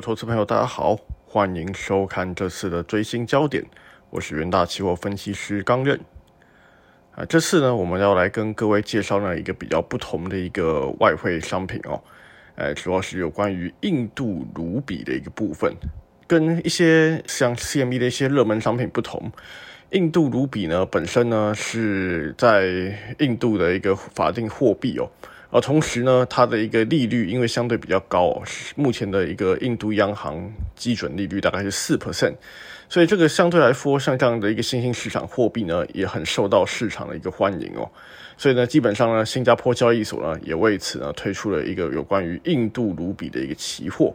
投资朋友，大家好，欢迎收看这次的追星焦点，我是元大期货分析师刚任。啊，这次呢，我们要来跟各位介绍呢一个比较不同的一个外汇商品哦，呃，主要是有关于印度卢比的一个部分，跟一些像 CME 的一些热门商品不同，印度卢比呢本身呢是在印度的一个法定货币哦。而同时呢，它的一个利率因为相对比较高，目前的一个印度央行基准利率大概是四 percent，所以这个相对来说，像这样的一个新兴市场货币呢，也很受到市场的一个欢迎哦。所以呢，基本上呢，新加坡交易所呢也为此呢推出了一个有关于印度卢比的一个期货，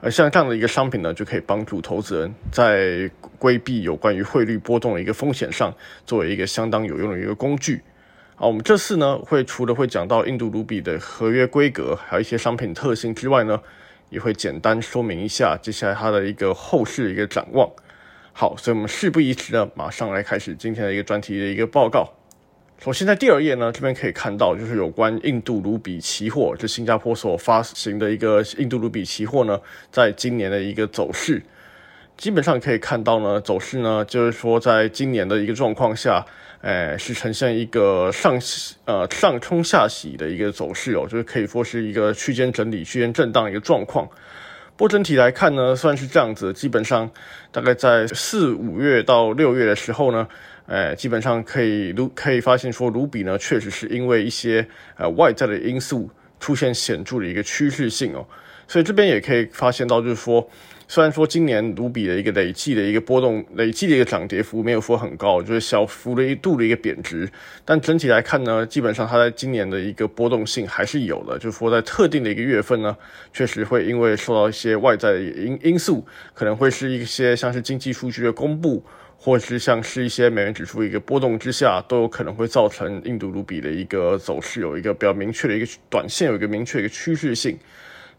而像这样的一个商品呢，就可以帮助投资人在规避有关于汇率波动的一个风险上，作为一个相当有用的一个工具。好，我们这次呢会除了会讲到印度卢比的合约规格，还有一些商品特性之外呢，也会简单说明一下接下来它的一个后市的一个展望。好，所以我们事不宜迟呢，马上来开始今天的一个专题的一个报告。首先在第二页呢，这边可以看到就是有关印度卢比期货，就新加坡所发行的一个印度卢比期货呢，在今年的一个走势，基本上可以看到呢，走势呢就是说在今年的一个状况下。哎，是呈现一个上呃上冲下洗的一个走势哦，就是可以说是一个区间整理、区间震荡一个状况。不过整体来看呢，算是这样子，基本上大概在四五月到六月的时候呢，哎，基本上可以卢可以发现说，卢比呢确实是因为一些呃外在的因素出现显著的一个趋势性哦，所以这边也可以发现到，就是说。虽然说今年卢比的一个累计的一个波动，累计的一个涨跌幅没有说很高，就是小幅的一度的一个贬值，但整体来看呢，基本上它在今年的一个波动性还是有的，就是说在特定的一个月份呢，确实会因为受到一些外在因因素，可能会是一些像是经济数据的公布，或是像是一些美元指数一个波动之下，都有可能会造成印度卢比的一个走势有一个比较明确的一个短线有一个明确一个趋势性。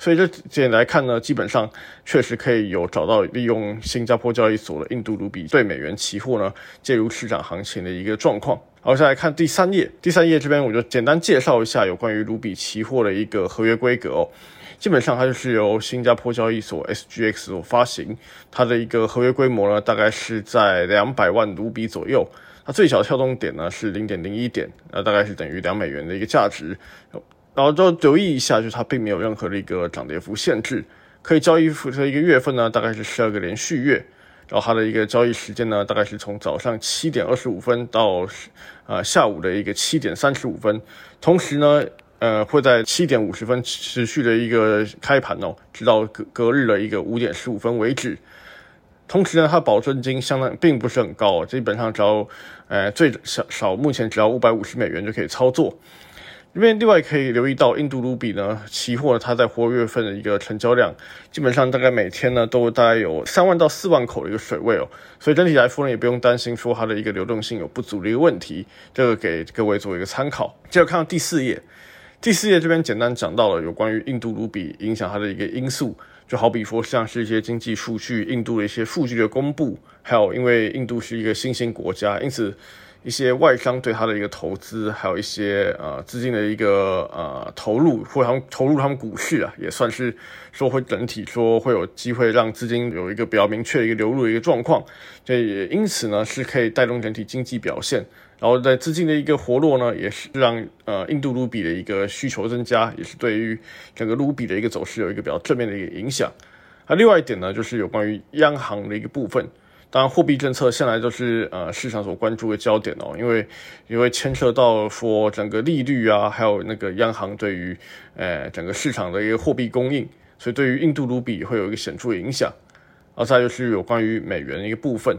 所以这点来看呢，基本上确实可以有找到利用新加坡交易所的印度卢比对美元期货呢介入市场行情的一个状况。好，再来看第三页，第三页这边我就简单介绍一下有关于卢比期货的一个合约规格哦。基本上它就是由新加坡交易所 SGX 所发行，它的一个合约规模呢大概是在两百万卢比左右，它最小跳动点呢是零点零一点，那大概是等于两美元的一个价值。然后就留意一下，就是它并没有任何的一个涨跌幅限制，可以交易的一个月份呢，大概是十二个连续月。然后它的一个交易时间呢，大概是从早上七点二十五分到呃下午的一个七点三十五分。同时呢，呃会在七点五十分持续的一个开盘哦，直到隔隔日的一个五点十五分为止。同时呢，它保证金相当并不是很高，基本上只要呃最少少目前只要五百五十美元就可以操作。这边另外可以留意到，印度卢比呢期货它在活跃份的一个成交量，基本上大概每天呢都大概有三万到四万口的一个水位哦，所以整体来说呢也不用担心说它的一个流动性有不足的一个问题，这个给各位做一个参考。接着看到第四页，第四页这边简单讲到了有关于印度卢比影响它的一个因素，就好比说像是一些经济数据、印度的一些数据的公布，还有因为印度是一个新兴国家，因此。一些外商对它的一个投资，还有一些呃资金的一个呃投入，或他们投入他们股市啊，也算是说会整体说会有机会让资金有一个比较明确的一个流入的一个状况，这也因此呢是可以带动整体经济表现，然后在资金的一个活络呢，也是让呃印度卢比的一个需求增加，也是对于整个卢比的一个走势有一个比较正面的一个影响。那另外一点呢，就是有关于央行的一个部分。当然，货币政策向来都是呃市场所关注的焦点哦，因为因为牵涉到说整个利率啊，还有那个央行对于呃整个市场的一个货币供应，所以对于印度卢比会有一个显著影响。而再就是有关于美元的一个部分，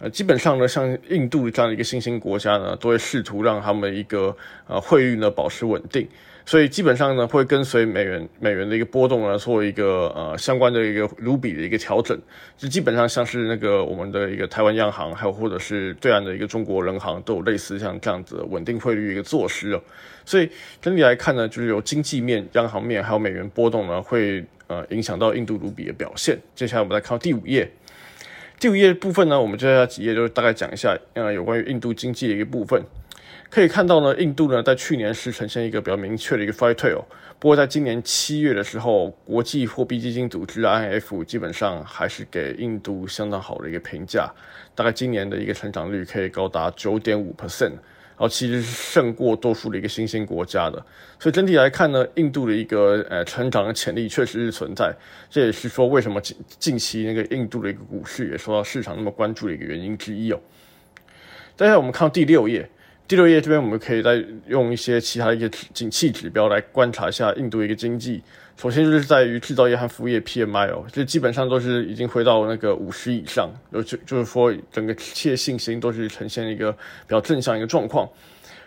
呃，基本上呢，像印度这样的一个新兴国家呢，都会试图让他们一个呃汇率呢保持稳定。所以基本上呢，会跟随美元美元的一个波动呢，做一个呃相关的一个卢比的一个调整，就基本上像是那个我们的一个台湾央行，还有或者是对岸的一个中国人行，都有类似像这样子稳定汇率一个措施哦。所以整体来看呢，就是由经济面、央行面，还有美元波动呢，会呃影响到印度卢比的表现。接下来我们来看第五页，第五页部分呢，我们接下来几页就大概讲一下呃有关于印度经济的一个部分。可以看到呢，印度呢在去年是呈现一个比较明确的一个衰退哦。不过在今年七月的时候，国际货币基金组织 IMF 基本上还是给印度相当好的一个评价，大概今年的一个成长率可以高达九点五 percent。然后其实是胜过多数的一个新兴国家的，所以整体来看呢，印度的一个呃成长的潜力确实是存在。这也是说为什么近近期那个印度的一个股市也受到市场那么关注的一个原因之一哦。接下来我们看第六页。第六页这边，我们可以再用一些其他的一些景气指标来观察一下印度一个经济。首先就是在于制造业和服务业 PMI 哦，这基本上都是已经回到那个五十以上，就就是说整个企业信心都是呈现一个比较正向一个状况。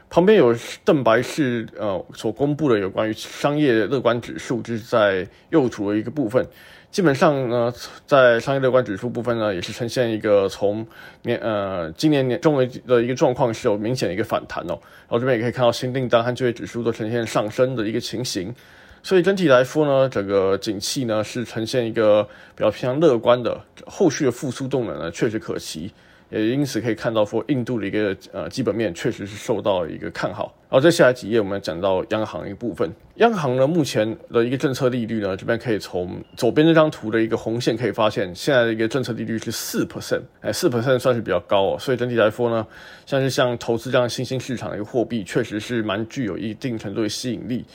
旁边有邓白氏呃所公布的有关于商业乐观指数，就是在右图的一个部分。基本上呢，在商业乐观指数部分呢，也是呈现一个从年呃今年年中为的一个状况是有明显的一个反弹哦。然后这边也可以看到新订单和就业指数都呈现上升的一个情形，所以整体来说呢，整个景气呢是呈现一个比较偏向乐观的，后续的复苏动能呢确实可期。也因此可以看到，说印度的一个呃基本面确实是受到一个看好。然后接下来几页，我们讲到央行一部分。央行呢，目前的一个政策利率呢，这边可以从左边这张图的一个红线可以发现，现在的一个政策利率是四 percent，哎，四 percent 算是比较高哦。所以整体来说呢，像是像投资这样新兴市场的一个货币，确实是蛮具有一定程度的吸引力。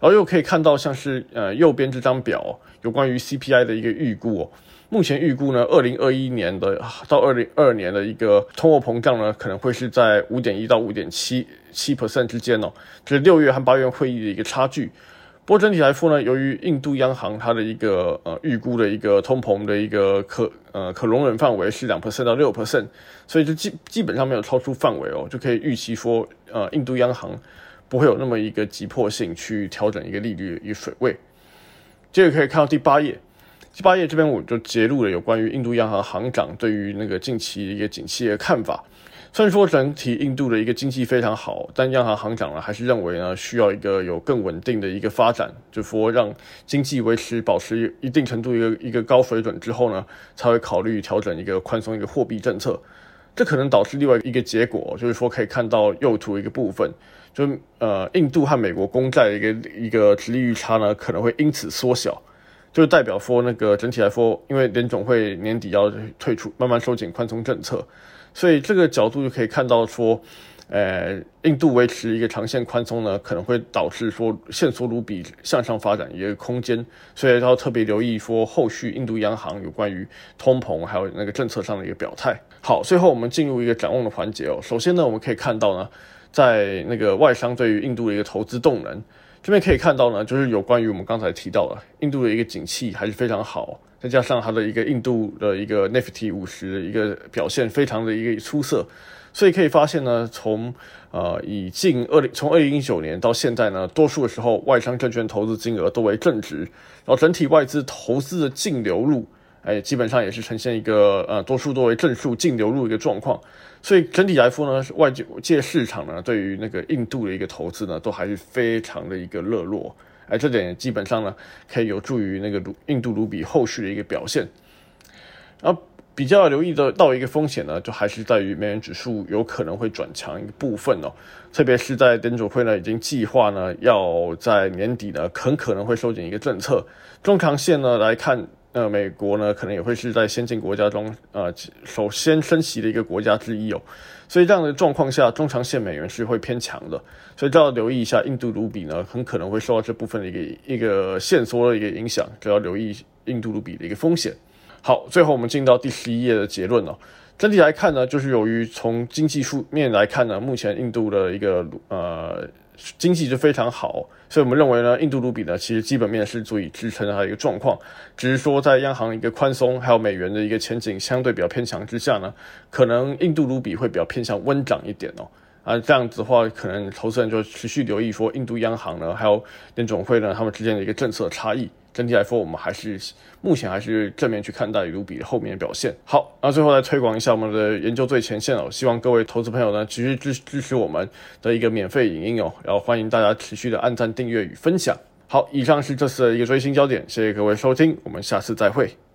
然后又可以看到，像是呃右边这张表，有关于 CPI 的一个预估哦。目前预估呢，二零二一年的到二零二二年的一个通货膨胀呢，可能会是在五点一到五点七七 percent 之间哦，这是六月和八月会议的一个差距。不过整体来说呢，由于印度央行它的一个呃预估的一个通膨的一个可呃可容忍范围是两 percent 到六 percent，所以就基基本上没有超出范围哦，就可以预期说呃印度央行不会有那么一个急迫性去调整一个利率与水位。接着可以看到第八页。第八页这边我就揭露了有关于印度央行行长对于那个近期一个景气的看法。虽然说整体印度的一个经济非常好，但央行行长呢还是认为呢需要一个有更稳定的一个发展，就说让经济维持保持一定程度一个一个高水准之后呢，才会考虑调整一个宽松一个货币政策。这可能导致另外一个结果，就是说可以看到右图一个部分，就呃印度和美国公债的一个一个利率差呢可能会因此缩小。就代表说，那个整体来说，因为联总会年底要退出，慢慢收紧宽松政策，所以这个角度就可以看到说，呃，印度维持一个长线宽松呢，可能会导致说现缩卢比向上发展一个空间，所以要特别留意说后续印度央行有关于通膨还有那个政策上的一个表态。好，最后我们进入一个展望的环节哦。首先呢，我们可以看到呢，在那个外商对于印度的一个投资动能。这边可以看到呢，就是有关于我们刚才提到的印度的一个景气还是非常好，再加上它的一个印度的一个 Nifty 五十一个表现非常的一个出色，所以可以发现呢，从呃以近二零从二零一九年到现在呢，多数的时候外商证券投资金额都为正值，然后整体外资投资的净流入。哎，基本上也是呈现一个呃多数都为正数净流入一个状况，所以整体来说呢，外界市场呢对于那个印度的一个投资呢都还是非常的一个热络，而，这点基本上呢可以有助于那个卢印度卢比后续的一个表现。然后比较留意的到一个风险呢，就还是在于美元指数有可能会转强一个部分哦，特别是在联储会呢已经计划呢要在年底呢很可能会收紧一个政策，中长线呢来看。那美国呢，可能也会是在先进国家中，呃，首先升息的一个国家之一哦。所以这样的状况下，中长线美元是会偏强的，所以就要留意一下印度卢比呢，很可能会受到这部分的一个一个线索的一个影响，就要留意印度卢比的一个风险。好，最后我们进到第十一页的结论哦。整体来看呢，就是由于从经济数面来看呢，目前印度的一个呃。经济就非常好，所以我们认为呢，印度卢比呢，其实基本面是足以支撑它的一个状况，只是说在央行一个宽松，还有美元的一个前景相对比较偏强之下呢，可能印度卢比会比较偏向温涨一点哦。啊，这样子的话，可能投资人就持续留意说，印度央行呢，还有联总会呢，他们之间的一个政策差异。整体来说，我们还是目前还是正面去看待卢比后面的表现。好，那最后来推广一下我们的研究最前线哦，希望各位投资朋友呢，继续支支持我们的一个免费影音哦，然后欢迎大家持续的按赞、订阅与分享。好，以上是这次的一个追星焦点，谢谢各位收听，我们下次再会。